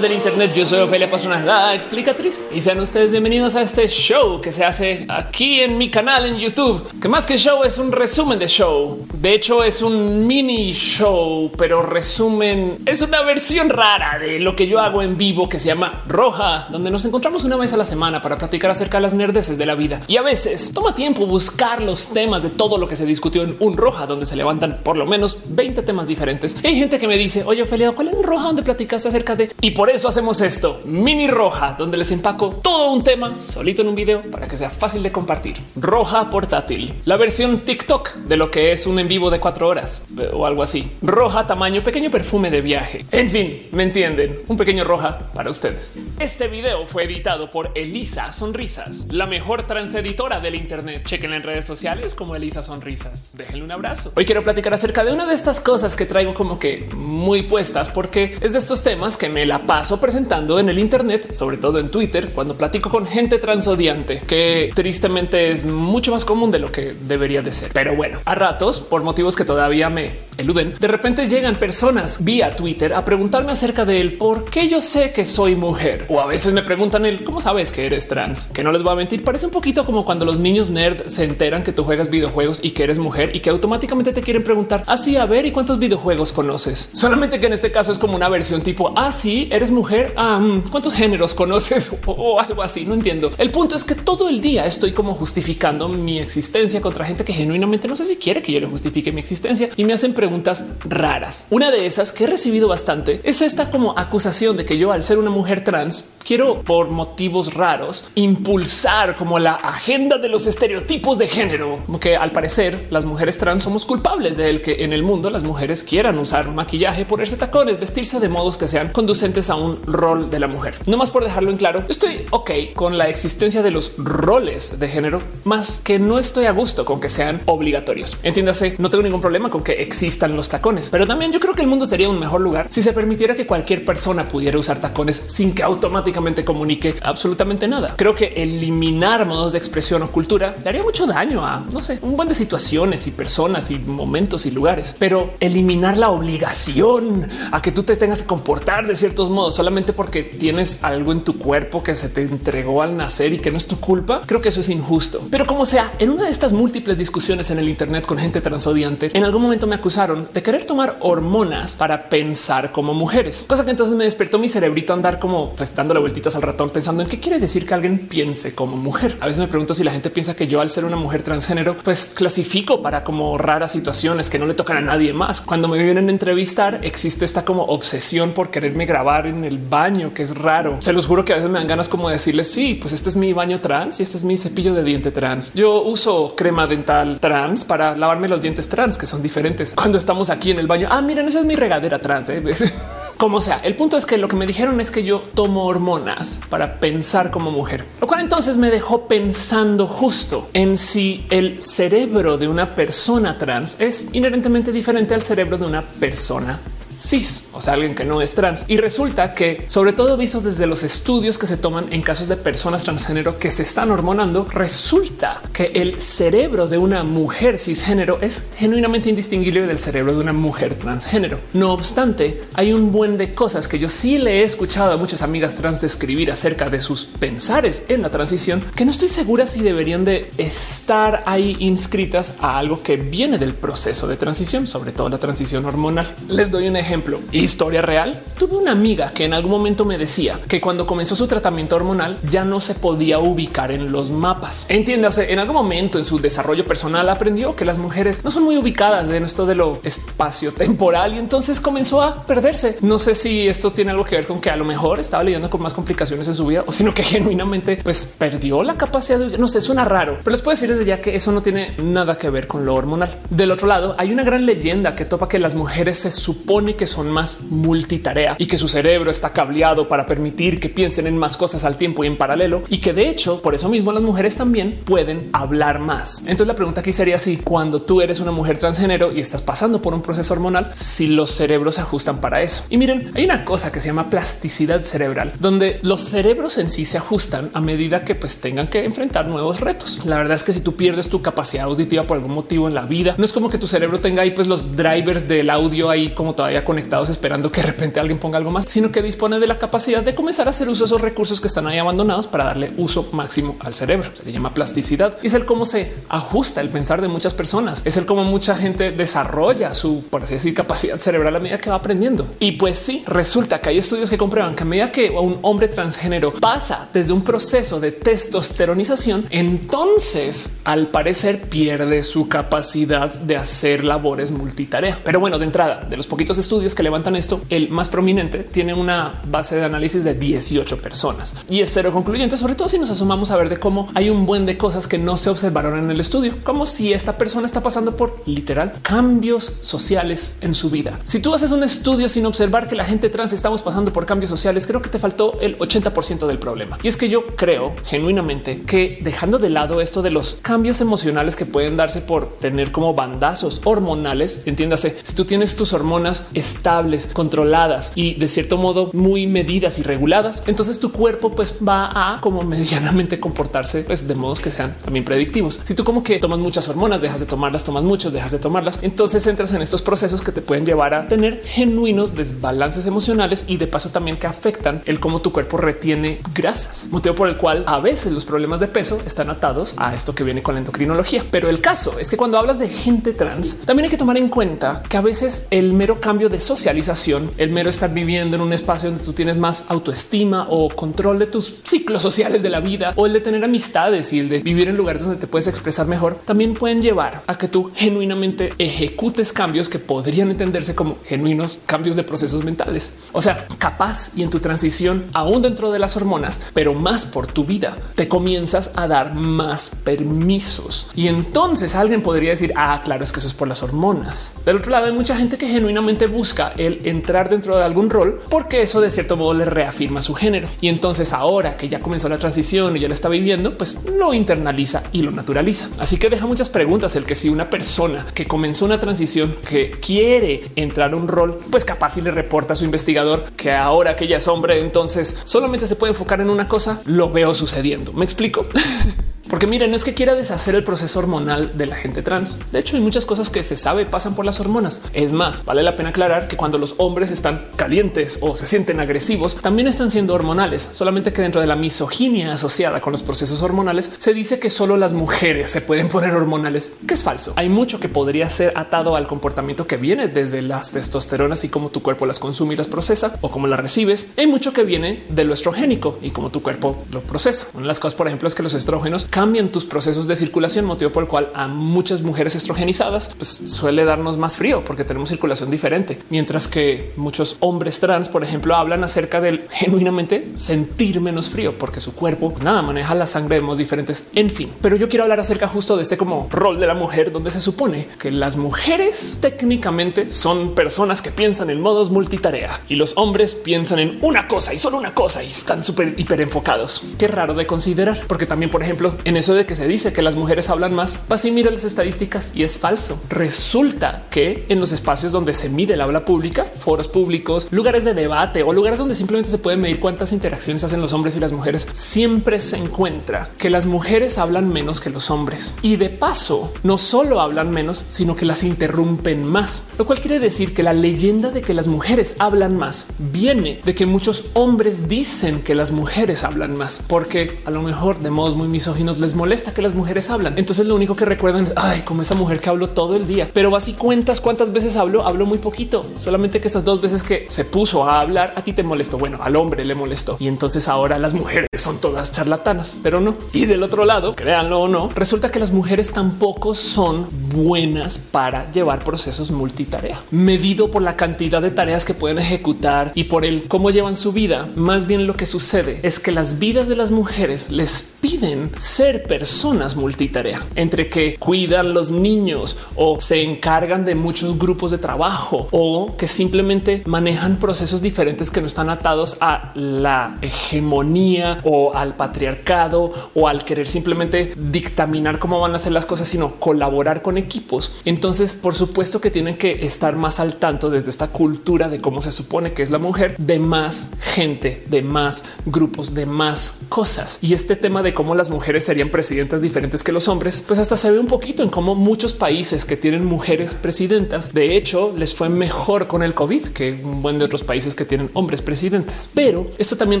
del Internet. Yo soy Ofelia Pastrana, la explicatriz, y sean ustedes bienvenidos a este show que se hace aquí en mi canal en YouTube, que más que show es un resumen de show. De hecho, es un mini show, pero resumen es una versión rara de lo que yo hago en vivo que se llama Roja, donde nos encontramos una vez a la semana para platicar acerca de las nerdeces de la vida. Y a veces toma tiempo buscar los temas de todo lo que se discutió en un Roja, donde se levantan por lo menos 20 temas diferentes. Hay gente que me dice, oye, Ophelia, ¿cuál es el Roja donde platicaste acerca de? Y por eso hacemos esto, mini Roja, donde les empaco todo un tema solito en un video para que sea fácil de compartir. Roja portátil, la versión TikTok de lo que es un en vivo de cuatro horas eh, o algo así. Roja tamaño pequeño perfume de viaje. En fin, me entienden. Un pequeño roja para ustedes. Este video fue editado por Elisa Sonrisas, la mejor transeditora del Internet. Chequen en redes sociales como Elisa Sonrisas. Déjenle un abrazo. Hoy quiero platicar acerca de una de estas cosas que traigo como que muy puestas porque es de estos temas que me la paso presentando en el Internet, sobre todo en Twitter, cuando platico con gente transodiante, que tristemente es mucho más común de lo que debería de ser. Pero bueno, a ratos, por motivos que todavía me eluden, de repente llegan personas vía Twitter a preguntarme acerca de él por qué yo sé que soy mujer. O a veces me preguntan el cómo sabes que eres trans, que no les voy a mentir. Parece un poquito como cuando los niños nerd se enteran que tú juegas videojuegos y que eres mujer y que automáticamente te quieren preguntar así a ver y cuántos videojuegos conoces. Solamente que en este caso es como una versión tipo así ah, eres mujer. Mm, cuántos géneros conoces o, algo así. No entiendo. El punto es que todo el día estoy como justificando mi existencia contra gente que genuinamente no sé si quiere que yo le justifique mi existencia y me hacen preguntas raras. Una de esas que he recibido bastante es esta como acusación de que yo al ser una mujer trans quiero por motivos raros impulsar como la agenda de los estereotipos de género, que al parecer las mujeres trans somos culpables de que en el mundo las mujeres quieran usar maquillaje, ponerse tacones, vestirse de modos que sean conducentes a un rol de la mujer. No más por dejarlo en claro, estoy ok con la existencia de los roles de género, más que no estoy a gusto con que sean obligatorios. Entiéndase, no tengo ningún problema con que existan los tacones, pero también yo creo que el mundo sería un mejor lugar si se permitiera que cualquier persona pudiera usar tacones sin que automáticamente comunique absolutamente nada. Creo que eliminar modos de expresión o cultura le haría mucho daño a, no sé, un buen de situaciones y personas y momentos y lugares, pero eliminar la obligación a que tú te tengas que comportar de ciertos modos solamente porque tienes algo en tu cuerpo que se te entregó al nacer y que no es tu culpa, creo que eso es injusto. Pero como sea, en una de estas múltiples discusiones en el Internet con gente transodiante, en algún momento me acusaron de querer tomar hormonas para pensar como mujeres, cosa que entonces me despertó mi cerebrito a andar como pues dándole vueltitas al ratón pensando en qué quiere decir que alguien piense como mujer. A veces me pregunto si la gente piensa que yo al ser una mujer transgénero, pues clasifico para como raras situaciones que no le tocan a nadie más. Cuando me vienen a entrevistar, existe esta como obsesión por quererme grabar en el baño, que es raro. Se los juro que a veces me dan ganas como decirles sí, pues este es mi baño trans y este es mi cepillo de diente trans. Yo uso crema dental trans para lavarme los dientes trans, que son diferentes. Cuando estamos aquí en el baño, ah, miren, esa es mi regadera trans. ¿eh? Como sea, el punto es que lo que me dijeron es que yo tomo hormonas para pensar como mujer, lo cual entonces me dejó pensando justo en si el cerebro de una persona trans es inherentemente diferente al cerebro de una persona cis, o sea, alguien que no es trans. Y resulta que, sobre todo visto desde los estudios que se toman en casos de personas transgénero que se están hormonando, resulta que el cerebro de una mujer cisgénero es genuinamente indistinguible del cerebro de una mujer transgénero. No obstante, hay un buen de cosas que yo sí le he escuchado a muchas amigas trans describir acerca de sus pensares en la transición, que no estoy segura si deberían de estar ahí inscritas a algo que viene del proceso de transición, sobre todo la transición hormonal. Les doy un ejemplo, historia real. Tuve una amiga que en algún momento me decía que cuando comenzó su tratamiento hormonal ya no se podía ubicar en los mapas. Entiéndase, en algún momento en su desarrollo personal aprendió que las mujeres no son muy ubicadas en esto de lo espacio temporal y entonces comenzó a perderse. No sé si esto tiene algo que ver con que a lo mejor estaba lidiando con más complicaciones en su vida o sino que genuinamente pues perdió la capacidad de no sé, suena raro, pero les puedo decir desde ya que eso no tiene nada que ver con lo hormonal. Del otro lado, hay una gran leyenda que topa que las mujeres se supone que son más multitarea y que su cerebro está cableado para permitir que piensen en más cosas al tiempo y en paralelo y que de hecho por eso mismo las mujeres también pueden hablar más. Entonces la pregunta aquí sería si cuando tú eres una mujer transgénero y estás pasando por un proceso hormonal si los cerebros se ajustan para eso. Y miren, hay una cosa que se llama plasticidad cerebral, donde los cerebros en sí se ajustan a medida que pues tengan que enfrentar nuevos retos. La verdad es que si tú pierdes tu capacidad auditiva por algún motivo en la vida, no es como que tu cerebro tenga ahí pues los drivers del audio ahí como todavía conectados esperando que de repente alguien ponga algo más, sino que dispone de la capacidad de comenzar a hacer uso de esos recursos que están ahí abandonados para darle uso máximo al cerebro. Se le llama plasticidad y es el cómo se ajusta el pensar de muchas personas. Es el cómo mucha gente desarrolla su, por así decir, capacidad cerebral a medida que va aprendiendo. Y pues sí, resulta que hay estudios que comprueban que a medida que un hombre transgénero pasa desde un proceso de testosteronización, entonces al parecer pierde su capacidad de hacer labores multitarea. Pero bueno, de entrada, de los poquitos estudios que levantan esto, el más prominente tiene una base de análisis de 18 personas y es cero concluyente, sobre todo si nos asomamos a ver de cómo hay un buen de cosas que no se observaron en el estudio, como si esta persona está pasando por literal cambios sociales en su vida. Si tú haces un estudio sin observar que la gente trans estamos pasando por cambios sociales, creo que te faltó el 80% del problema. Y es que yo creo genuinamente que dejando de lado esto de los cambios emocionales que pueden darse por tener como bandazos hormonales, entiéndase, si tú tienes tus hormonas estables, controladas y de cierto modo muy medidas y reguladas, entonces tu cuerpo pues va a como medianamente comportarse pues de modos que sean también predictivos. Si tú como que tomas muchas hormonas, dejas de tomarlas, tomas muchos, dejas de tomarlas, entonces entras en estos procesos que te pueden llevar a tener genuinos desbalances emocionales y de paso también que afectan el cómo tu cuerpo retiene grasas, motivo por el cual a veces los problemas de peso están atados a esto que viene con la endocrinología. Pero el caso es que cuando hablas de gente trans, también hay que tomar en cuenta que a veces el mero cambio de socialización, el mero estar viviendo en un espacio donde tú tienes más autoestima o control de tus ciclos sociales de la vida o el de tener amistades y el de vivir en lugares donde te puedes expresar mejor, también pueden llevar a que tú genuinamente ejecutes cambios que podrían entenderse como genuinos cambios de procesos mentales. O sea, capaz y en tu transición aún dentro de las hormonas, pero más por tu vida, te comienzas a dar más permisos. Y entonces alguien podría decir, ah, claro, es que eso es por las hormonas. Del otro lado, hay mucha gente que genuinamente busca el entrar dentro de algún rol porque eso de cierto modo le reafirma su género. Y entonces ahora que ya comenzó la transición y ya la está viviendo, pues lo internaliza y lo naturaliza. Así que deja muchas preguntas el que si una persona que comenzó una transición que quiere entrar a un rol, pues capaz y le reporta a su investigador que ahora que ya es hombre, entonces solamente se puede enfocar en una cosa, lo veo sucediendo. Me explico. Porque miren, es que quiera deshacer el proceso hormonal de la gente trans. De hecho, hay muchas cosas que se sabe pasan por las hormonas. Es más, vale la pena aclarar que cuando los hombres están calientes o se sienten agresivos, también están siendo hormonales. Solamente que dentro de la misoginia asociada con los procesos hormonales, se dice que solo las mujeres se pueden poner hormonales, que es falso. Hay mucho que podría ser atado al comportamiento que viene desde las testosteronas y cómo tu cuerpo las consume y las procesa o cómo las recibes. Hay mucho que viene de lo estrogénico y cómo tu cuerpo lo procesa. Una de las cosas, por ejemplo, es que los estrógenos cambian tus procesos de circulación, motivo por el cual a muchas mujeres estrogenizadas pues, suele darnos más frío porque tenemos circulación diferente, mientras que muchos hombres trans, por ejemplo, hablan acerca del genuinamente sentir menos frío porque su cuerpo pues, nada maneja la sangre de modos diferentes. En fin, pero yo quiero hablar acerca justo de este como rol de la mujer, donde se supone que las mujeres técnicamente son personas que piensan en modos multitarea y los hombres piensan en una cosa y solo una cosa y están súper hiper enfocados. Qué raro de considerar, porque también, por ejemplo, eso de que se dice que las mujeres hablan más, vas y mira las estadísticas y es falso. Resulta que en los espacios donde se mide el habla pública, foros públicos, lugares de debate o lugares donde simplemente se puede medir cuántas interacciones hacen los hombres y las mujeres, siempre se encuentra que las mujeres hablan menos que los hombres y de paso no solo hablan menos, sino que las interrumpen más, lo cual quiere decir que la leyenda de que las mujeres hablan más viene de que muchos hombres dicen que las mujeres hablan más, porque a lo mejor de modos muy misóginos les molesta que las mujeres hablan. Entonces lo único que recuerdan es ay, como esa mujer que habló todo el día, pero así cuentas cuántas veces habló, habló muy poquito. Solamente que esas dos veces que se puso a hablar a ti te molestó. Bueno, al hombre le molestó y entonces ahora las mujeres son todas charlatanas, pero no. Y del otro lado, créanlo o no, resulta que las mujeres tampoco son buenas para llevar procesos multitarea, medido por la cantidad de tareas que pueden ejecutar y por el cómo llevan su vida. Más bien lo que sucede es que las vidas de las mujeres les piden ser personas multitarea entre que cuidan los niños o se encargan de muchos grupos de trabajo o que simplemente manejan procesos diferentes que no están atados a la hegemonía o al patriarcado o al querer simplemente dictaminar cómo van a hacer las cosas, sino colaborar con equipos. Entonces, por supuesto que tienen que estar más al tanto desde esta cultura de cómo se supone que es la mujer, de más gente, de más grupos, de más cosas. Y este tema de cómo las mujeres serían presidentas diferentes que los hombres, pues hasta se ve un poquito en cómo muchos países que tienen mujeres presidentas, de hecho, les fue mejor con el COVID que un buen de otros países que tienen hombres presidentes. Pero esto también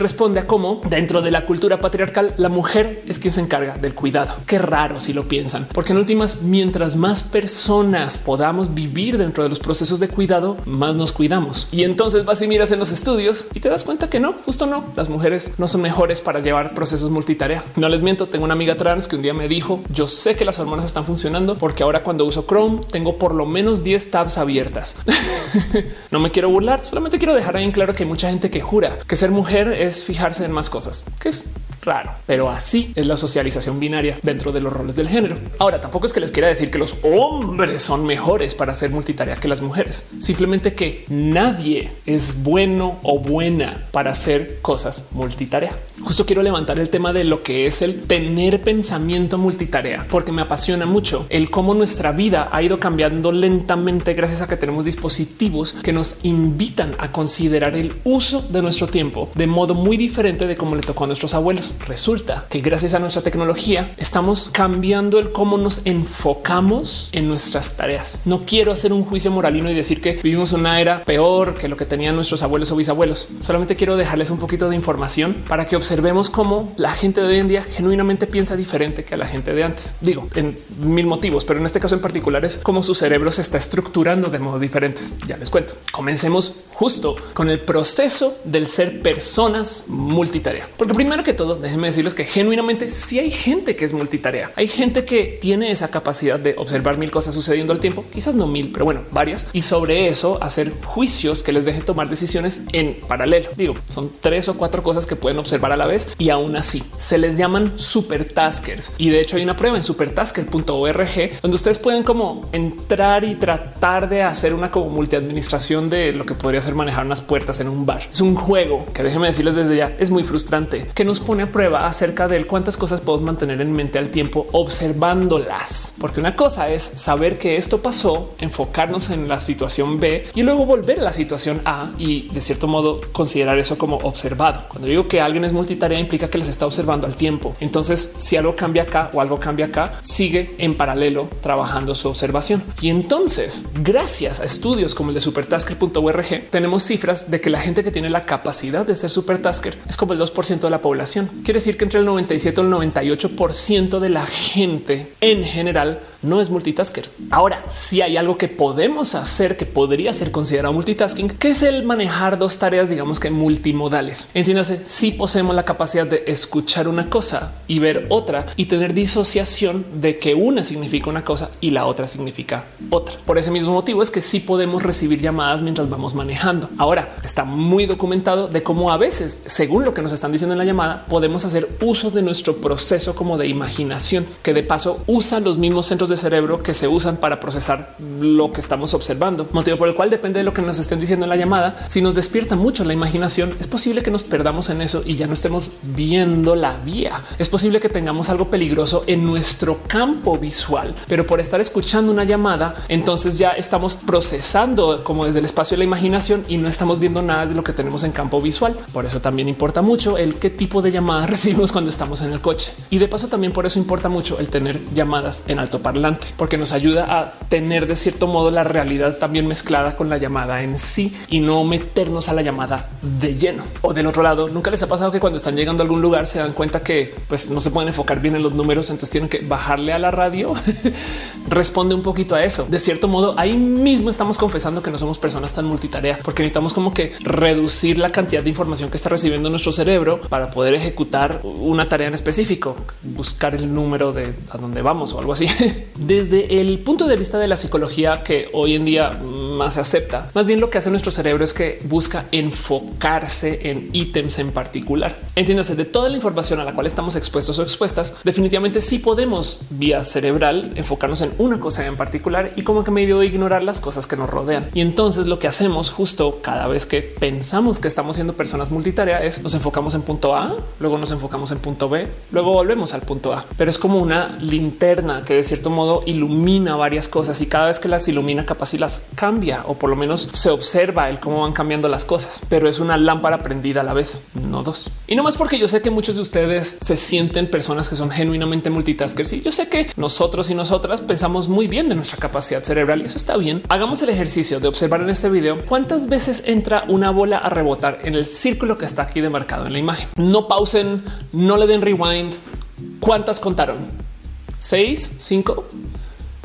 responde a cómo dentro de la cultura patriarcal la mujer es quien se encarga del cuidado. Qué raro si lo piensan, porque en últimas, mientras más personas podamos vivir dentro de los procesos de cuidado, más nos cuidamos. Y entonces vas y miras en los estudios y te das cuenta que no, justo no. Las mujeres no son mejores para llevar procesos multitarea. No les miento, tengo una amiga trans que un día me dijo, yo sé que las hormonas están funcionando porque ahora cuando uso Chrome tengo por lo menos 10 tabs abiertas. no me quiero burlar, solamente quiero dejar ahí en claro que hay mucha gente que jura que ser mujer es fijarse en más cosas, que es raro, pero así es la socialización binaria dentro de los roles del género. Ahora, tampoco es que les quiera decir que los hombres son mejores para hacer multitarea que las mujeres, simplemente que nadie es bueno o buena para hacer cosas multitarea. Justo quiero levantar el tema de lo que es el tener pensamiento multitarea, porque me apasiona mucho el cómo nuestra vida ha ido cambiando lentamente gracias a que tenemos dispositivos que nos invitan a considerar el uso de nuestro tiempo de modo muy diferente de cómo le tocó a nuestros abuelos. Resulta que gracias a nuestra tecnología estamos cambiando el cómo nos enfocamos en nuestras tareas. No quiero hacer un juicio moralino y decir que vivimos una era peor que lo que tenían nuestros abuelos o bisabuelos. Solamente quiero dejarles un poquito de información para que observemos cómo la gente de hoy en día genuinamente piensa diferente que a la gente de antes. Digo, en mil motivos, pero en este caso en particular es cómo su cerebro se está estructurando de modos diferentes. Ya les cuento. Comencemos justo con el proceso del ser personas multitarea. Porque primero que todo, déjenme decirles que genuinamente sí hay gente que es multitarea. Hay gente que tiene esa capacidad de observar mil cosas sucediendo al tiempo, quizás no mil, pero bueno, varias. Y sobre eso hacer juicios que les dejen tomar decisiones en paralelo. Digo, son tres o cuatro cosas que pueden observar a la vez y aún así se les llaman supertaskers. Y de hecho hay una prueba en supertasker.org donde ustedes pueden como entrar y tratar de hacer una como multiadministración de lo que podría ser manejar unas puertas en un bar. Es un juego que déjenme decirles desde ya es muy frustrante que nos pone a prueba acerca de cuántas cosas podemos mantener en mente al tiempo observándolas. Porque una cosa es saber que esto pasó, enfocarnos en la situación B y luego volver a la situación A y de cierto modo considerar eso como observado. Cuando digo que alguien es multitarea implica que les está observando al tiempo. Entonces, si algo cambia acá o algo cambia acá, sigue en paralelo trabajando su observación. Y entonces, gracias a estudios como el de supertasker.org, tenemos cifras de que la gente que tiene la capacidad de ser supertasker es como el 2% de la población. Quiere decir que entre el 97 y el 98% de la gente en general no es multitasker. Ahora, si hay algo que podemos hacer que podría ser considerado multitasking, que es el manejar dos tareas, digamos que multimodales. Entiéndase, si poseemos la capacidad de escuchar una cosa y ver otra y tener disociación de que una significa una cosa y la otra significa otra. Por ese mismo motivo es que sí podemos recibir llamadas mientras vamos manejando. Ahora está muy documentado de cómo a veces, según lo que nos están diciendo en la llamada, podemos hacer uso de nuestro proceso como de imaginación, que de paso usa los mismos centros cerebro que se usan para procesar lo que estamos observando, motivo por el cual depende de lo que nos estén diciendo en la llamada. Si nos despierta mucho la imaginación, es posible que nos perdamos en eso y ya no estemos viendo la vía. Es posible que tengamos algo peligroso en nuestro campo visual, pero por estar escuchando una llamada, entonces ya estamos procesando como desde el espacio de la imaginación y no estamos viendo nada de lo que tenemos en campo visual. Por eso también importa mucho el qué tipo de llamada recibimos cuando estamos en el coche. Y de paso también por eso importa mucho el tener llamadas en alto parlante porque nos ayuda a tener de cierto modo la realidad también mezclada con la llamada en sí y no meternos a la llamada de lleno. O del otro lado, nunca les ha pasado que cuando están llegando a algún lugar se dan cuenta que pues no se pueden enfocar bien en los números, entonces tienen que bajarle a la radio. Responde un poquito a eso. De cierto modo, ahí mismo estamos confesando que no somos personas tan multitarea, porque necesitamos como que reducir la cantidad de información que está recibiendo nuestro cerebro para poder ejecutar una tarea en específico, buscar el número de a dónde vamos o algo así. desde el punto de vista de la psicología que hoy en día más se acepta, más bien lo que hace nuestro cerebro es que busca enfocarse en ítems en particular. Entiéndase de toda la información a la cual estamos expuestos o expuestas. Definitivamente sí podemos vía cerebral enfocarnos en una cosa en particular y como que medio ignorar las cosas que nos rodean. Y entonces lo que hacemos justo cada vez que pensamos que estamos siendo personas multitarea es nos enfocamos en punto A, luego nos enfocamos en punto B, luego volvemos al punto A. Pero es como una linterna que de cierto modo ilumina varias cosas y cada vez que las ilumina capaz y las cambia o por lo menos se observa el cómo van cambiando las cosas, pero es una lámpara prendida a la vez, no dos. Y no más porque yo sé que muchos de ustedes se sienten personas que son genuinamente multitaskers y yo sé que nosotros y nosotras pensamos muy bien de nuestra capacidad cerebral y eso está bien. Hagamos el ejercicio de observar en este video cuántas veces entra una bola a rebotar en el círculo que está aquí demarcado en la imagen. No pausen, no le den rewind. ¿Cuántas contaron? ¿Seis? ¿Cinco?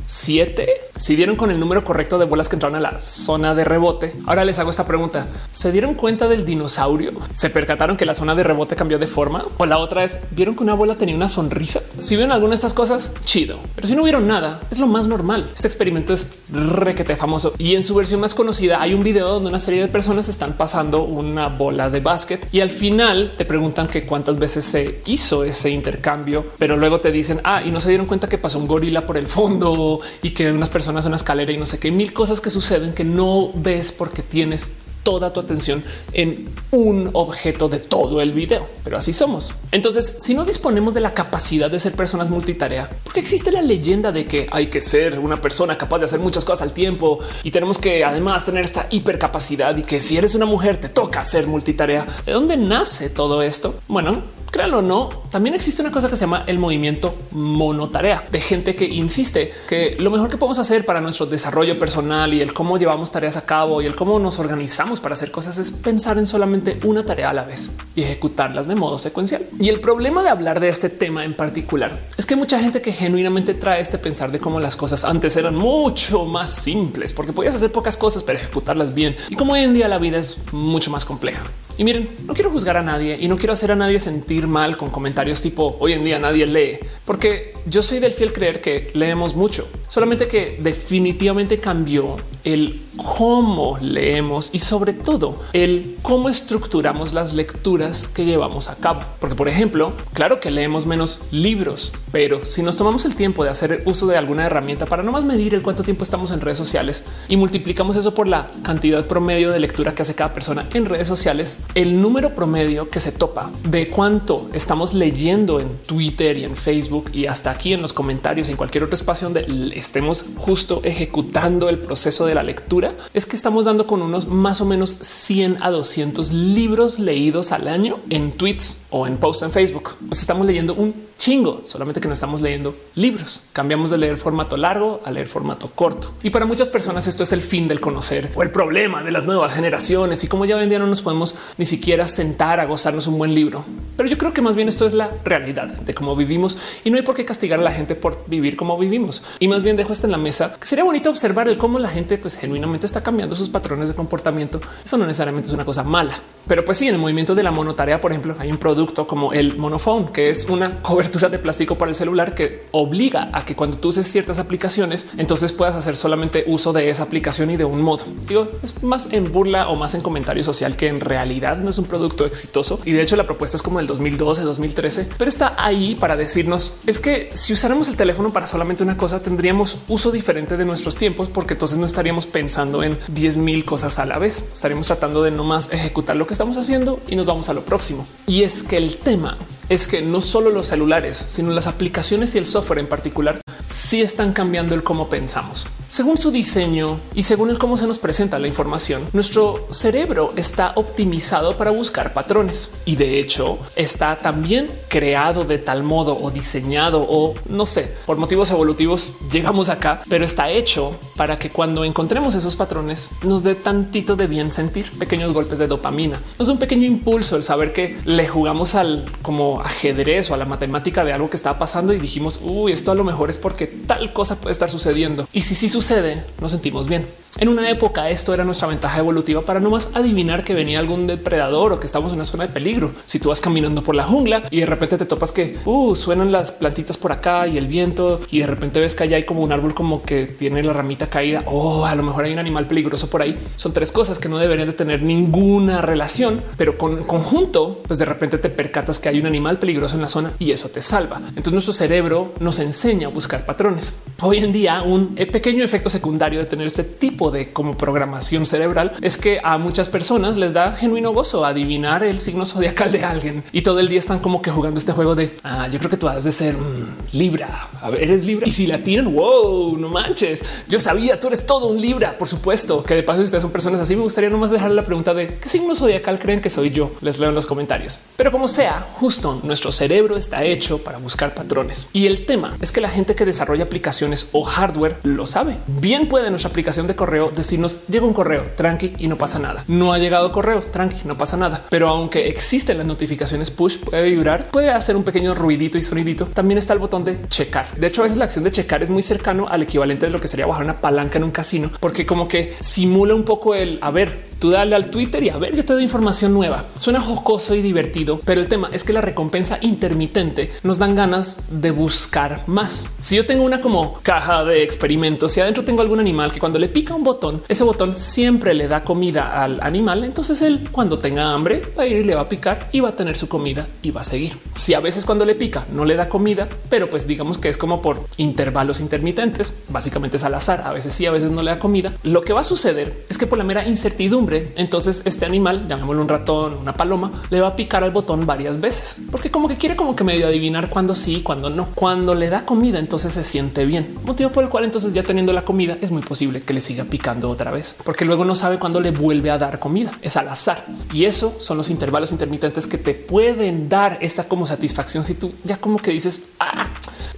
Siete. Si dieron con el número correcto de bolas que entraron a la zona de rebote. Ahora les hago esta pregunta. ¿Se dieron cuenta del dinosaurio? ¿Se percataron que la zona de rebote cambió de forma? O la otra es, ¿vieron que una bola tenía una sonrisa? Si vieron alguna de estas cosas, chido. Pero si no vieron nada, es lo más normal. Este experimento es requete famoso. Y en su versión más conocida hay un video donde una serie de personas están pasando una bola de básquet y al final te preguntan que cuántas veces se hizo ese intercambio, pero luego te dicen, ah, y no se dieron cuenta que pasó un gorila por el fondo y que unas personas en una escalera y no sé qué, mil cosas que suceden que no ves porque tienes toda tu atención en un objeto de todo el video, pero así somos. Entonces, si no disponemos de la capacidad de ser personas multitarea, porque existe la leyenda de que hay que ser una persona capaz de hacer muchas cosas al tiempo y tenemos que además tener esta hipercapacidad y que si eres una mujer te toca ser multitarea. ¿De dónde nace todo esto? Bueno, créanlo o no, también existe una cosa que se llama el movimiento monotarea de gente que insiste que lo mejor que podemos hacer para nuestro desarrollo personal y el cómo llevamos tareas a cabo y el cómo nos organizamos para hacer cosas es pensar en solamente una tarea a la vez y ejecutarlas de modo secuencial. Y el problema de hablar de este tema en particular es que mucha gente que genuinamente trae este pensar de cómo las cosas antes eran mucho más simples porque podías hacer pocas cosas pero ejecutarlas bien y como hoy en día la vida es mucho más compleja. Y miren, no quiero juzgar a nadie y no quiero hacer a nadie sentir mal con comentarios tipo hoy en día nadie lee, porque yo soy del fiel creer que leemos mucho, solamente que definitivamente cambió el cómo leemos y sobre todo el cómo estructuramos las lecturas que llevamos a cabo. Porque, por ejemplo, claro que leemos menos libros, pero si nos tomamos el tiempo de hacer uso de alguna herramienta para no más medir el cuánto tiempo estamos en redes sociales y multiplicamos eso por la cantidad promedio de lectura que hace cada persona en redes sociales, el número promedio que se topa de cuánto estamos leyendo en Twitter y en Facebook y hasta aquí en los comentarios en cualquier otro espacio donde estemos justo ejecutando el proceso de la lectura es que estamos dando con unos más o menos 100 a 200 libros leídos al año en tweets o en posts en Facebook. Estamos leyendo un chingo, solamente que no estamos leyendo libros. Cambiamos de leer formato largo a leer formato corto. Y para muchas personas esto es el fin del conocer o el problema de las nuevas generaciones. Y como ya vendía, no nos podemos ni siquiera sentar a gozarnos un buen libro. Pero yo creo que más bien esto es la realidad de cómo vivimos y no hay por qué castigar a la gente por vivir como vivimos. Y más bien dejo esto en la mesa, que sería bonito observar el cómo la gente pues genuinamente está cambiando sus patrones de comportamiento. Eso no necesariamente es una cosa mala. Pero pues sí, en el movimiento de la monotarea, por ejemplo, hay un producto como el monophone, que es una cobertura de plástico para el celular que obliga a que cuando tú uses ciertas aplicaciones, entonces puedas hacer solamente uso de esa aplicación y de un modo. Digo, es más en burla o más en comentario social que en realidad no es un producto exitoso. Y de hecho la propuesta es como el 2012, 2013, pero está ahí para decirnos es que si usáramos el teléfono para solamente una cosa, tendríamos uso diferente de nuestros tiempos, porque entonces no estaríamos pensando en 10 mil cosas a la vez. Estaríamos tratando de no más ejecutar lo que estamos haciendo y nos vamos a lo próximo. Y es que el tema es que no solo los sino las aplicaciones y el software en particular sí están cambiando el cómo pensamos. Según su diseño y según el cómo se nos presenta la información, nuestro cerebro está optimizado para buscar patrones y de hecho está también creado de tal modo o diseñado o no sé, por motivos evolutivos llegamos acá, pero está hecho para que cuando encontremos esos patrones nos dé tantito de bien sentir, pequeños golpes de dopamina. Nos da un pequeño impulso el saber que le jugamos al como ajedrez o a la matemática de algo que estaba pasando y dijimos, uy, esto a lo mejor es porque que tal cosa puede estar sucediendo. Y si sí sucede, nos sentimos bien. En una época esto era nuestra ventaja evolutiva para no más adivinar que venía algún depredador o que estamos en una zona de peligro. Si tú vas caminando por la jungla y de repente te topas que uh, suenan las plantitas por acá y el viento y de repente ves que allá hay como un árbol como que tiene la ramita caída o oh, a lo mejor hay un animal peligroso por ahí. Son tres cosas que no deberían de tener ninguna relación, pero con conjunto, pues de repente te percatas que hay un animal peligroso en la zona y eso te salva. Entonces nuestro cerebro nos enseña a buscar patrones. Hoy en día un pequeño efecto secundario de tener este tipo de como programación cerebral es que a muchas personas les da genuino gozo adivinar el signo zodiacal de alguien y todo el día están como que jugando este juego de ah, yo creo que tú has de ser mm, Libra. Eres Libra y si la tiran, wow, no manches. Yo sabía, tú eres todo un Libra, por supuesto. Que de paso, si ustedes son personas así, me gustaría nomás dejar la pregunta de qué signo zodiacal creen que soy yo. Les leo en los comentarios. Pero como sea, justo nuestro cerebro está hecho para buscar patrones y el tema es que la gente que desarrolla aplicaciones o hardware lo sabe. Bien puede nuestra aplicación de correo decirnos llega un correo tranqui y no pasa nada. No ha llegado correo tranqui, no pasa nada. Pero aunque existen las notificaciones push, puede vibrar, puede hacer un pequeño ruidito y sonidito. También está el botón de checar. De hecho, a veces la acción de checar es muy cercano al equivalente de lo que sería bajar una palanca en un casino, porque como que simula un poco el a ver, tú dale al Twitter y a ver, yo te doy información nueva. Suena jocoso y divertido, pero el tema es que la recompensa intermitente nos dan ganas de buscar más. Si yo tengo una como caja de experimentos y adentro tengo algún animal que cuando le pica un botón, ese botón siempre le da comida al animal. Entonces él cuando tenga hambre va a ir y le va a picar y va a tener su comida y va a seguir. Si a veces cuando le pica no le da comida, pero pues digamos que es como por intervalos intermitentes, básicamente es al azar. A veces sí, a veces no le da comida. Lo que va a suceder es que por la mera incertidumbre, entonces este animal, llamémoslo un ratón, una paloma, le va a picar al botón varias veces, porque como que quiere como que medio adivinar cuándo sí, cuándo no. Cuando le da comida, entonces se siente bien, motivo por el cual entonces ya teniendo la comida es muy posible que le siga picando otra vez, porque luego no sabe cuándo le vuelve a dar comida. Es al azar y eso son los intervalos intermitentes que te pueden dar esta como satisfacción. Si tú ya como que dices, ah,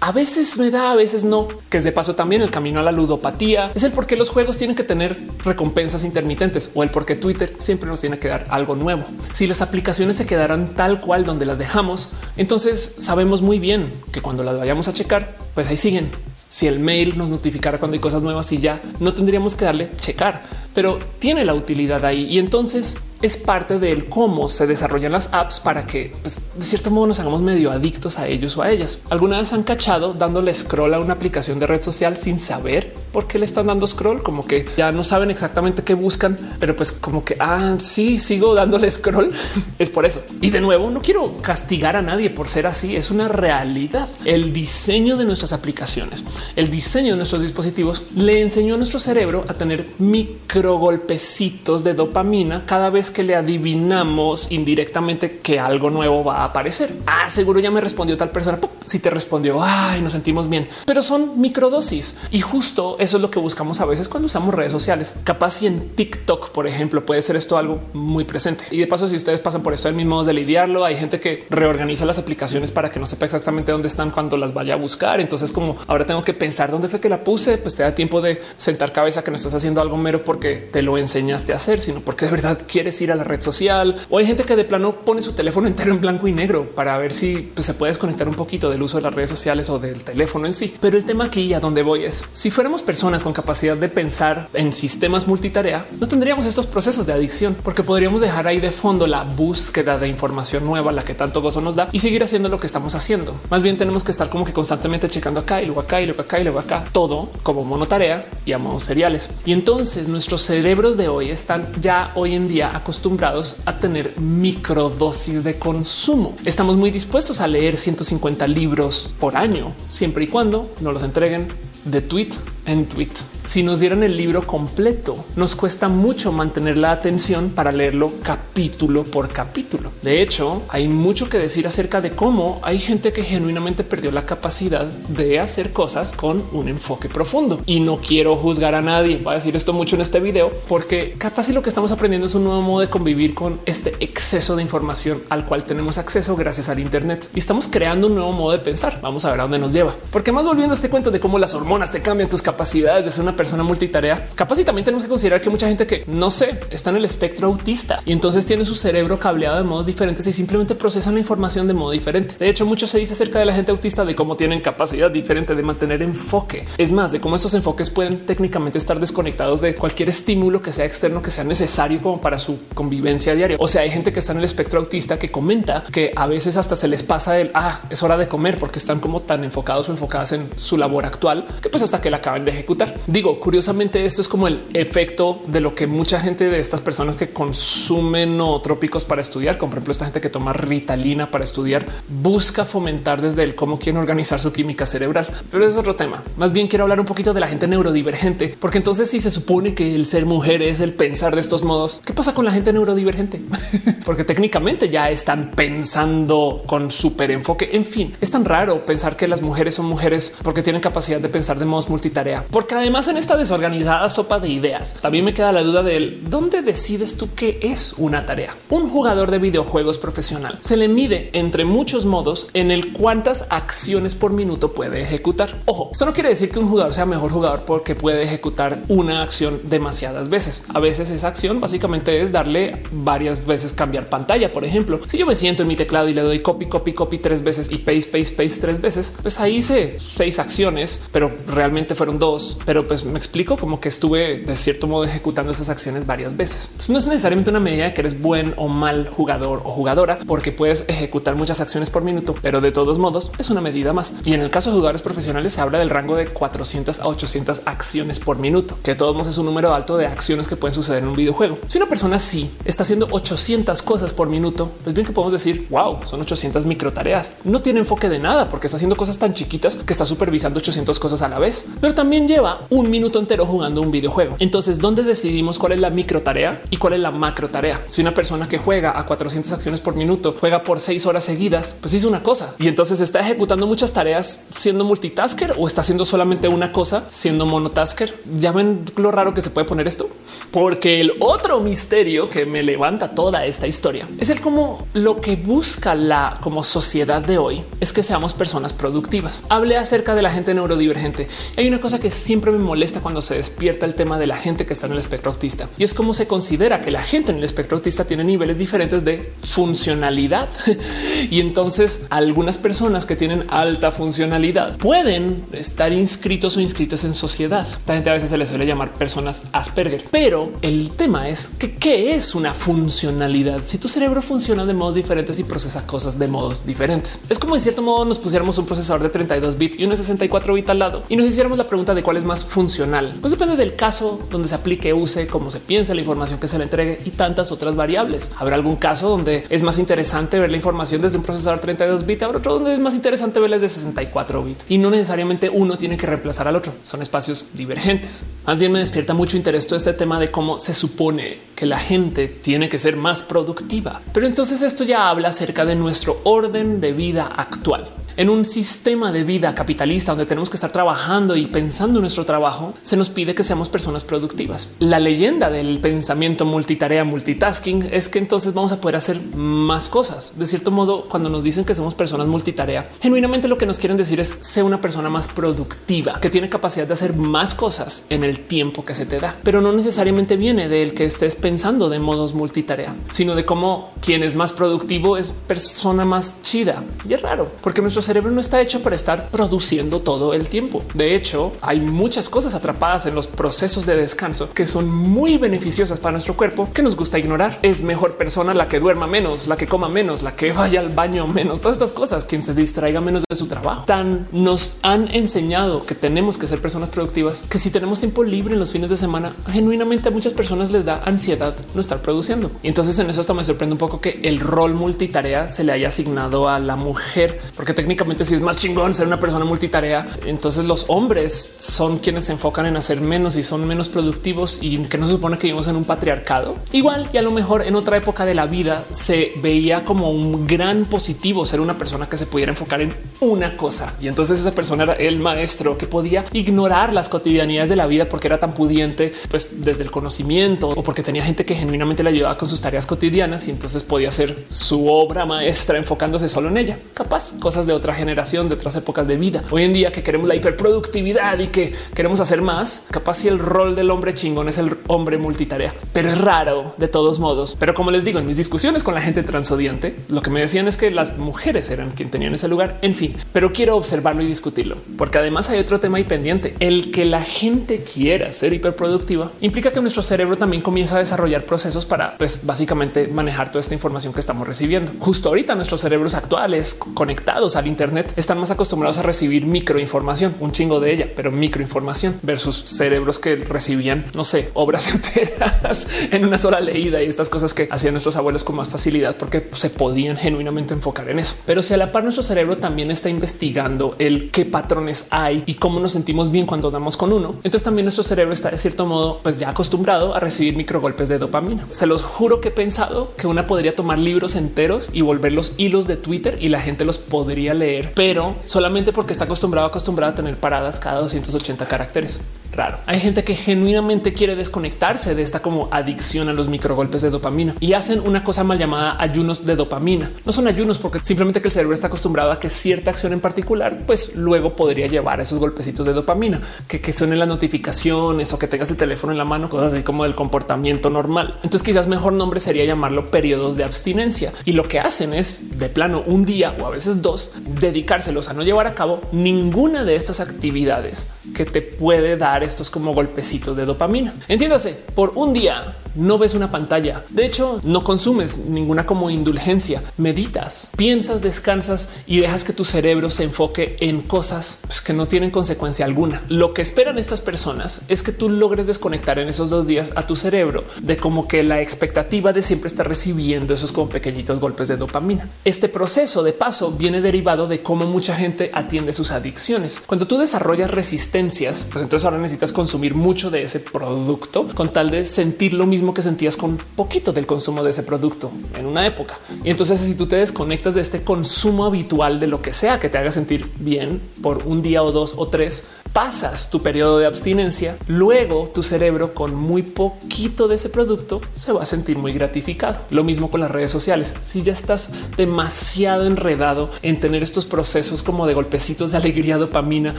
a veces me da, a veces no, que es de paso también el camino a la ludopatía. Es el por qué los juegos tienen que tener recompensas intermitentes o el por qué Twitter siempre nos tiene que dar algo nuevo. Si las aplicaciones se quedaran tal cual donde las dejamos, entonces sabemos muy bien que cuando las vayamos a checar, pues ahí siguen. Si el mail nos notificara cuando hay cosas nuevas y ya no tendríamos que darle checar, pero tiene la utilidad ahí y entonces es parte del cómo se desarrollan las apps para que pues, de cierto modo nos hagamos medio adictos a ellos o a ellas. Alguna vez han cachado dándole scroll a una aplicación de red social sin saber por qué le están dando scroll, como que ya no saben exactamente qué buscan, pero pues como que ah, sí, sigo dándole scroll. es por eso. Y de nuevo, no quiero castigar a nadie por ser así. Es una realidad. El diseño de nuestras aplicaciones, el diseño de nuestros dispositivos le enseñó a nuestro cerebro a tener micro golpecitos de dopamina cada vez que le adivinamos indirectamente que algo nuevo va a aparecer. Ah, seguro ya me respondió tal persona. Si te respondió, ay, nos sentimos bien, pero son microdosis y justo eso es lo que buscamos a veces cuando usamos redes sociales. Capaz si en TikTok, por ejemplo, puede ser esto algo muy presente. Y de paso, si ustedes pasan por esto, hay mismo de lidiarlo. Hay gente que reorganiza las aplicaciones para que no sepa exactamente dónde están cuando las vaya a buscar. Entonces, como ahora tengo que pensar dónde fue que la puse, pues te da tiempo de sentar cabeza que no estás haciendo algo mero porque te lo enseñaste a hacer, sino porque de verdad quieres ir a la red social. O hay gente que de plano pone su teléfono entero en blanco y negro para ver si pues, se puede desconectar un poquito del uso de las redes sociales o del teléfono en sí. Pero el tema aquí a donde voy es si fuéramos personas con capacidad de pensar en sistemas multitarea, no tendríamos estos procesos de adicción porque podríamos dejar ahí de fondo la búsqueda de información nueva, la que tanto gozo nos da y seguir haciendo lo que estamos haciendo. Más bien tenemos que estar como que constantemente checando acá y luego acá y luego acá y luego acá todo como monotarea y a modos seriales. Y entonces nuestros cerebros de hoy están ya hoy en día acostumbrados a tener microdosis de consumo. Estamos muy dispuestos a leer 150 libros por año, siempre y cuando no los entreguen de tweet en tweet. Si nos dieran el libro completo, nos cuesta mucho mantener la atención para leerlo capítulo por capítulo. De hecho, hay mucho que decir acerca de cómo hay gente que genuinamente perdió la capacidad de hacer cosas con un enfoque profundo. Y no quiero juzgar a nadie. Voy a decir esto mucho en este video porque capaz y lo que estamos aprendiendo es un nuevo modo de convivir con este exceso de información al cual tenemos acceso gracias al Internet y estamos creando un nuevo modo de pensar. Vamos a ver a dónde nos lleva. Porque más volviendo a este cuento de cómo las hormonas te cambian tus capacidades capacidades de ser una persona multitarea, capaz y también tenemos que considerar que mucha gente que no sé, está en el espectro autista y entonces tiene su cerebro cableado de modos diferentes y simplemente procesan la información de modo diferente. De hecho, mucho se dice acerca de la gente autista de cómo tienen capacidad diferente de mantener enfoque. Es más, de cómo estos enfoques pueden técnicamente estar desconectados de cualquier estímulo que sea externo, que sea necesario como para su convivencia diaria. O sea, hay gente que está en el espectro autista que comenta que a veces hasta se les pasa el ah, es hora de comer porque están como tan enfocados o enfocadas en su labor actual que pues hasta que la acaben de ejecutar. Digo, curiosamente, esto es como el efecto de lo que mucha gente de estas personas que consumen trópicos para estudiar, como por ejemplo esta gente que toma ritalina para estudiar, busca fomentar desde el cómo quieren organizar su química cerebral. Pero es otro tema. Más bien quiero hablar un poquito de la gente neurodivergente, porque entonces si se supone que el ser mujer es el pensar de estos modos, ¿qué pasa con la gente neurodivergente? porque técnicamente ya están pensando con súper enfoque. En fin, es tan raro pensar que las mujeres son mujeres porque tienen capacidad de pensar de modos multitarea, porque además en esta desorganizada sopa de ideas también me queda la duda de dónde decides tú qué es una tarea. Un jugador de videojuegos profesional se le mide entre muchos modos en el cuántas acciones por minuto puede ejecutar. Ojo, eso no quiere decir que un jugador sea mejor jugador porque puede ejecutar una acción demasiadas veces. A veces esa acción básicamente es darle varias veces cambiar pantalla. Por ejemplo, si yo me siento en mi teclado y le doy copy, copy, copy tres veces y paste, paste, paste tres veces, pues ahí hice seis acciones, pero realmente fueron dos. Pero pues me explico como que estuve de cierto modo ejecutando esas acciones varias veces. no es necesariamente una medida de que eres buen o mal jugador o jugadora, porque puedes ejecutar muchas acciones por minuto, pero de todos modos es una medida más. Y en el caso de jugadores profesionales se habla del rango de 400 a 800 acciones por minuto, que de todos modos es un número alto de acciones que pueden suceder en un videojuego. Si una persona sí está haciendo 800 cosas por minuto, pues bien que podemos decir, wow, son 800 micro tareas. No tiene enfoque de nada porque está haciendo cosas tan chiquitas que está supervisando 800 cosas a la vez, pero también lleva un minuto entero jugando un videojuego. Entonces, ¿dónde decidimos cuál es la micro tarea y cuál es la macro tarea? Si una persona que juega a 400 acciones por minuto juega por seis horas seguidas, pues hizo una cosa y entonces está ejecutando muchas tareas siendo multitasker o está haciendo solamente una cosa siendo monotasker. Ya ven lo raro que se puede poner esto, porque el otro misterio que me levanta toda esta historia es el cómo lo que busca la como sociedad de hoy es que seamos personas productivas. Hablé acerca de la gente neurodivergente. Hay una cosa que siempre me molesta cuando se despierta el tema de la gente que está en el espectro autista y es cómo se considera que la gente en el espectro autista tiene niveles diferentes de funcionalidad. y entonces algunas personas que tienen alta funcionalidad pueden estar inscritos o inscritas en sociedad. Esta gente a veces se les suele llamar personas Asperger, pero el tema es que qué es una funcionalidad. Si tu cerebro funciona de modos diferentes y procesa cosas de modos diferentes, es como en cierto modo nos pusiéramos un procesador de 32 bits y uno de 64 bits al lado y nos hiciéramos la pregunta de cuál es más funcional. Pues depende del caso donde se aplique, use, cómo se piensa la información que se le entregue y tantas otras variables. Habrá algún caso donde es más interesante ver la información desde un procesador 32 bits, habrá otro donde es más interesante verles de 64 bits y no necesariamente uno tiene que reemplazar al otro. Son espacios divergentes. Más bien me despierta mucho interés todo este tema de cómo se supone que la gente tiene que ser más productiva. Pero entonces esto ya habla acerca de nuestro orden de vida actual en un sistema de vida capitalista donde tenemos que estar trabajando y pensando en nuestro trabajo, se nos pide que seamos personas productivas. La leyenda del pensamiento multitarea, multitasking, es que entonces vamos a poder hacer más cosas. De cierto modo, cuando nos dicen que somos personas multitarea, genuinamente lo que nos quieren decir es ser una persona más productiva, que tiene capacidad de hacer más cosas en el tiempo que se te da, pero no necesariamente viene del que estés pensando de modos multitarea, sino de cómo quien es más productivo es persona más chida. Y es raro porque nuestros cerebro no está hecho para estar produciendo todo el tiempo. De hecho, hay muchas cosas atrapadas en los procesos de descanso que son muy beneficiosas para nuestro cuerpo que nos gusta ignorar. Es mejor persona la que duerma menos, la que coma menos, la que vaya al baño menos, todas estas cosas, quien se distraiga menos de su trabajo. Tan nos han enseñado que tenemos que ser personas productivas que si tenemos tiempo libre en los fines de semana, genuinamente a muchas personas les da ansiedad no estar produciendo. Y entonces en eso hasta me sorprende un poco que el rol multitarea se le haya asignado a la mujer, porque técnicamente si es más chingón ser una persona multitarea, entonces los hombres son quienes se enfocan en hacer menos y son menos productivos y que no se supone que vivimos en un patriarcado. Igual y a lo mejor en otra época de la vida se veía como un gran positivo ser una persona que se pudiera enfocar en una cosa. Y entonces esa persona era el maestro que podía ignorar las cotidianidades de la vida porque era tan pudiente, pues desde el conocimiento o porque tenía gente que genuinamente le ayudaba con sus tareas cotidianas y entonces podía hacer su obra maestra enfocándose solo en ella. Capaz cosas de otra otra generación, de otras épocas de vida. Hoy en día que queremos la hiperproductividad y que queremos hacer más, capaz si el rol del hombre chingón es el hombre multitarea, pero es raro de todos modos. Pero como les digo, en mis discusiones con la gente transodiante, lo que me decían es que las mujeres eran quien tenían ese lugar. En fin, pero quiero observarlo y discutirlo, porque además hay otro tema ahí pendiente. El que la gente quiera ser hiperproductiva implica que nuestro cerebro también comienza a desarrollar procesos para, pues básicamente manejar toda esta información que estamos recibiendo. Justo ahorita nuestros cerebros actuales conectados al Internet están más acostumbrados a recibir microinformación, un chingo de ella, pero microinformación versus cerebros que recibían, no sé, obras enteras en una sola leída y estas cosas que hacían nuestros abuelos con más facilidad porque se podían genuinamente enfocar en eso. Pero si a la par nuestro cerebro también está investigando el qué patrones hay y cómo nos sentimos bien cuando damos con uno, entonces también nuestro cerebro está de cierto modo pues ya acostumbrado a recibir microgolpes de dopamina. Se los juro que he pensado que una podría tomar libros enteros y volver los hilos de Twitter y la gente los podría leer, pero solamente porque está acostumbrado, acostumbrado a tener paradas cada 280 caracteres. Raro. Hay gente que genuinamente quiere desconectarse de esta como adicción a los microgolpes de dopamina y hacen una cosa mal llamada ayunos de dopamina. No son ayunos porque simplemente que el cerebro está acostumbrado a que cierta acción en particular, pues luego podría llevar a esos golpecitos de dopamina que, que son en las notificaciones o que tengas el teléfono en la mano, cosas así como del comportamiento normal. Entonces quizás mejor nombre sería llamarlo periodos de abstinencia y lo que hacen es de plano un día o a veces dos dedicárselos a no llevar a cabo ninguna de estas actividades que te puede dar estos como golpecitos de dopamina. Entiéndase, por un día no ves una pantalla. De hecho, no consumes ninguna como indulgencia. Meditas, piensas, descansas y dejas que tu cerebro se enfoque en cosas pues, que no tienen consecuencia alguna. Lo que esperan estas personas es que tú logres desconectar en esos dos días a tu cerebro de como que la expectativa de siempre estar recibiendo esos como pequeñitos golpes de dopamina. Este proceso de paso viene derivado de cómo mucha gente atiende sus adicciones. Cuando tú desarrollas resistencias, pues entonces ahora necesitas consumir mucho de ese producto con tal de sentir lo mismo que sentías con poquito del consumo de ese producto en una época. Y entonces si tú te desconectas de este consumo habitual de lo que sea que te haga sentir bien por un día o dos o tres, pasas tu periodo de abstinencia, luego tu cerebro con muy poquito de ese producto se va a sentir muy gratificado. Lo mismo con las redes sociales. Si ya estás demasiado enredado en tener estos procesos como de golpecitos de alegría, dopamina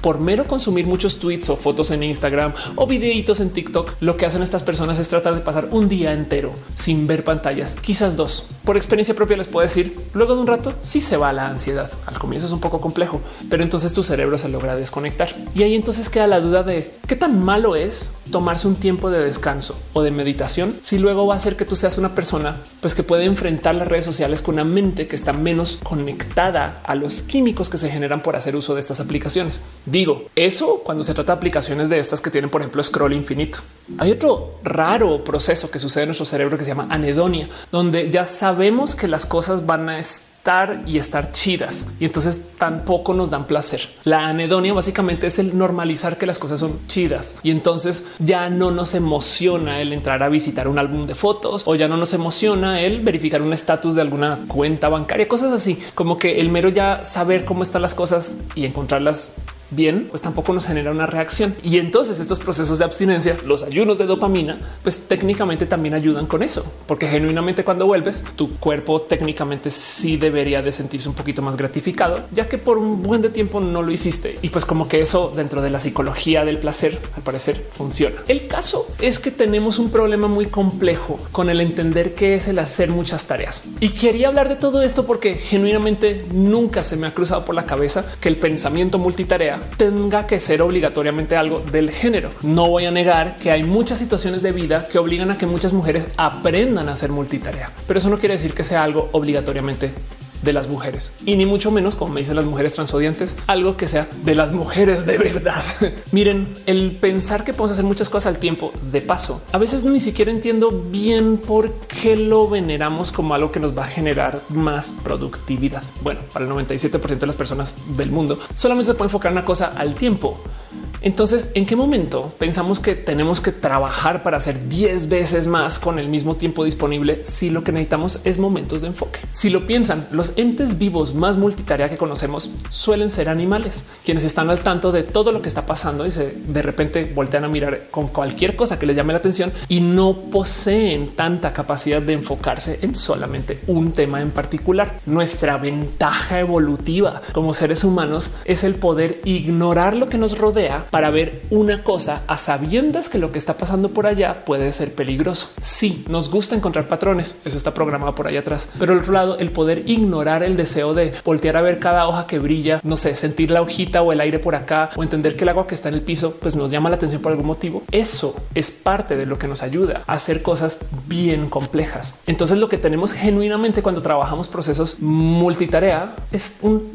por mero consumir muchos tweets o fotos en Instagram o videitos en TikTok, lo que hacen estas personas es tratar de pasar un día entero sin ver pantallas, quizás dos. Por experiencia propia les puedo decir, luego de un rato sí se va la ansiedad. Al comienzo es un poco complejo, pero entonces tu cerebro se logra desconectar. Y ahí entonces queda la duda de qué tan malo es tomarse un tiempo de descanso o de meditación si luego va a hacer que tú seas una persona pues que puede enfrentar las redes sociales con una mente que está menos conectada a los químicos que se generan por hacer uso de estas aplicaciones. Digo eso cuando se trata de aplicaciones de estas que tienen, por ejemplo, scroll infinito. Hay otro raro proceso que sucede en nuestro cerebro que se llama anedonia, donde ya sabemos que las cosas van a estar y estar chidas. Y entonces tampoco nos dan placer. La anedonia básicamente es el normalizar que las cosas son chidas. Y entonces ya no nos emociona el entrar a visitar un álbum de fotos o ya no nos emociona el verificar un estatus de alguna cuenta bancaria, cosas así. Como que el mero ya saber cómo están las cosas y encontrarlas bien, pues tampoco nos genera una reacción. Y entonces estos procesos de abstinencia, los ayunos de dopamina, pues técnicamente también ayudan con eso, porque genuinamente cuando vuelves, tu cuerpo técnicamente sí debería de sentirse un poquito más gratificado, ya que por un buen de tiempo no lo hiciste. Y pues como que eso dentro de la psicología del placer, al parecer funciona. El caso es que tenemos un problema muy complejo con el entender qué es el hacer muchas tareas. Y quería hablar de todo esto porque genuinamente nunca se me ha cruzado por la cabeza que el pensamiento multitarea tenga que ser obligatoriamente algo del género. No voy a negar que hay muchas situaciones de vida que obligan a que muchas mujeres aprendan a hacer multitarea, pero eso no quiere decir que sea algo obligatoriamente de las mujeres y ni mucho menos, como me dicen las mujeres transodiantes, algo que sea de las mujeres de verdad. Miren, el pensar que podemos hacer muchas cosas al tiempo de paso, a veces ni siquiera entiendo bien por qué lo veneramos como algo que nos va a generar más productividad. Bueno, para el 97% de las personas del mundo solamente se puede enfocar una cosa al tiempo Entonces, ¿en qué momento pensamos que tenemos que trabajar para hacer 10 veces más con el mismo tiempo disponible si lo que necesitamos es momentos de enfoque? Si lo piensan, los entes vivos más multitarea que conocemos suelen ser animales, quienes están al tanto de todo lo que está pasando y se de repente voltean a mirar con cualquier cosa que les llame la atención y no poseen tanta capacidad de enfocarse en solamente un tema en particular. Nuestra ventaja evolutiva como seres humanos es el poder ignorar lo que nos rodea para ver una cosa a sabiendas que lo que está pasando por allá puede ser peligroso. Sí, nos gusta encontrar patrones, eso está programado por allá atrás, pero al otro lado el poder ignorar el deseo de voltear a ver cada hoja que brilla, no sé, sentir la hojita o el aire por acá o entender que el agua que está en el piso pues nos llama la atención por algún motivo. Eso es parte de lo que nos ayuda a hacer cosas bien complejas. Entonces lo que tenemos genuinamente cuando trabajamos procesos multitarea es un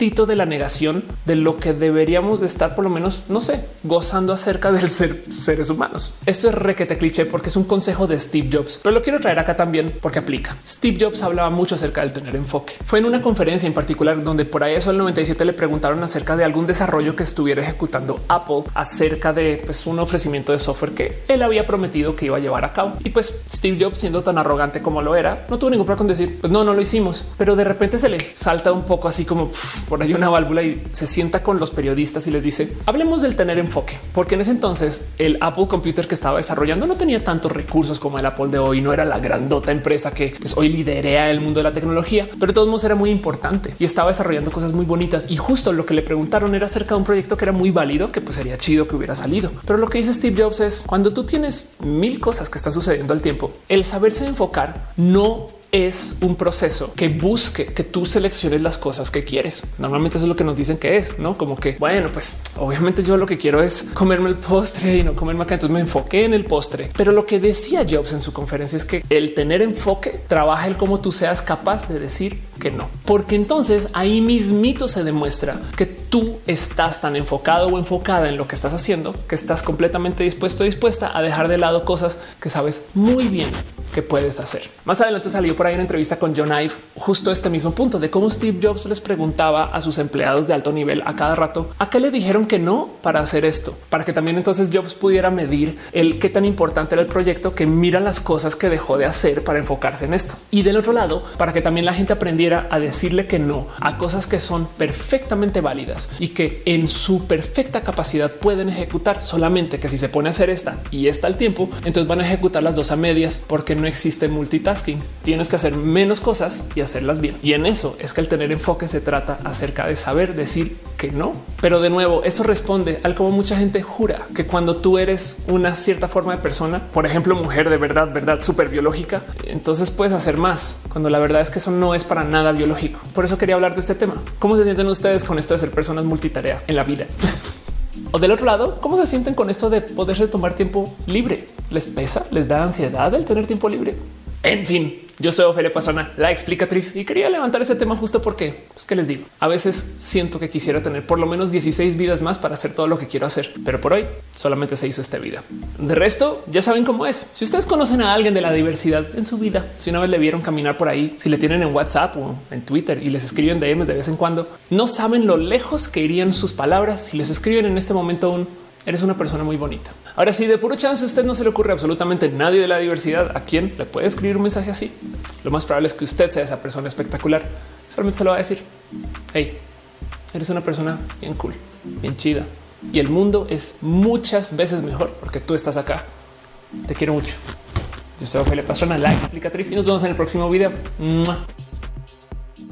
tantito de la negación de lo que deberíamos de estar por lo menos, no sé, gozando acerca del ser seres humanos. Esto es requete cliché porque es un consejo de Steve Jobs, pero lo quiero traer acá también porque aplica. Steve Jobs hablaba mucho acerca del tener enfoque. Fue en una conferencia en particular donde por ahí eso el 97 le preguntaron acerca de algún desarrollo que estuviera ejecutando Apple acerca de pues, un ofrecimiento de software que él había prometido que iba a llevar a cabo. Y pues Steve Jobs, siendo tan arrogante como lo era, no tuvo ningún problema con decir, pues no, no lo hicimos. Pero de repente se le salta un poco así como por ahí una válvula y se sienta con los periodistas y les dice, hablemos del tener enfoque, porque en ese entonces el Apple Computer que estaba desarrollando no tenía tantos recursos como el Apple de hoy, no era la grandota empresa que pues, hoy liderea el mundo de la tecnología, pero de todos modos era muy importante y estaba desarrollando cosas muy bonitas. Y justo lo que le preguntaron era acerca de un proyecto que era muy válido, que pues sería chido que hubiera salido. Pero lo que dice Steve Jobs es cuando tú tienes mil cosas que están sucediendo al tiempo, el saberse enfocar no es un proceso que busque que tú selecciones las cosas que quieres. Normalmente eso es lo que nos dicen que es, no como que bueno, pues obviamente yo lo que quiero es comerme el postre y no comerme acá. Entonces me enfoqué en el postre. Pero lo que decía Jobs en su conferencia es que el tener enfoque trabaja el cómo tú seas capaz de decir que no, porque entonces ahí mismito se demuestra que tú estás tan enfocado o enfocada en lo que estás haciendo que estás completamente dispuesto, dispuesta a dejar de lado cosas que sabes muy bien que puedes hacer. Más adelante salió por ahí una entrevista con John Ive, justo este mismo punto de cómo Steve Jobs les preguntaba a sus empleados de alto nivel a cada rato a qué le dijeron que no para hacer esto, para que también entonces Jobs pudiera medir el qué tan importante era el proyecto que mira las cosas que dejó de hacer para enfocarse en esto. Y del otro lado, para que también la gente aprendiera a decirle que no a cosas que son perfectamente válidas y que en su perfecta capacidad pueden ejecutar solamente que si se pone a hacer esta y está al tiempo, entonces van a ejecutar las dos a medias porque no existe multitasking. Tienes que hacer menos cosas y hacerlas bien. Y en eso es que el tener enfoque se trata acerca de saber decir que no. Pero de nuevo, eso responde al como mucha gente jura que cuando tú eres una cierta forma de persona, por ejemplo, mujer de verdad, verdad súper biológica, entonces puedes hacer más cuando la verdad es que eso no es para nada biológico. Por eso quería hablar de este tema. ¿Cómo se sienten ustedes con esto de ser personas multitarea en la vida? O del otro lado, ¿cómo se sienten con esto de poderse tomar tiempo libre? ¿Les pesa? ¿Les da ansiedad el tener tiempo libre? En fin, yo soy Ophelia Pastrana, la explicatriz, y quería levantar ese tema justo porque, es pues, que les digo, a veces siento que quisiera tener por lo menos 16 vidas más para hacer todo lo que quiero hacer, pero por hoy solamente se hizo esta vida. De resto, ya saben cómo es. Si ustedes conocen a alguien de la diversidad en su vida, si una vez le vieron caminar por ahí, si le tienen en WhatsApp o en Twitter y les escriben DMs de vez en cuando, no saben lo lejos que irían sus palabras si les escriben en este momento un eres una persona muy bonita. Ahora sí, de puro chance usted no se le ocurre absolutamente nadie de la diversidad a quien le puede escribir un mensaje así. Lo más probable es que usted sea esa persona espectacular. Solamente se lo va a decir. Hey, eres una persona bien cool, bien chida. Y el mundo es muchas veces mejor porque tú estás acá. Te quiero mucho. Yo soy Ophelia Pastrana, la explicatriz y nos vemos en el próximo video.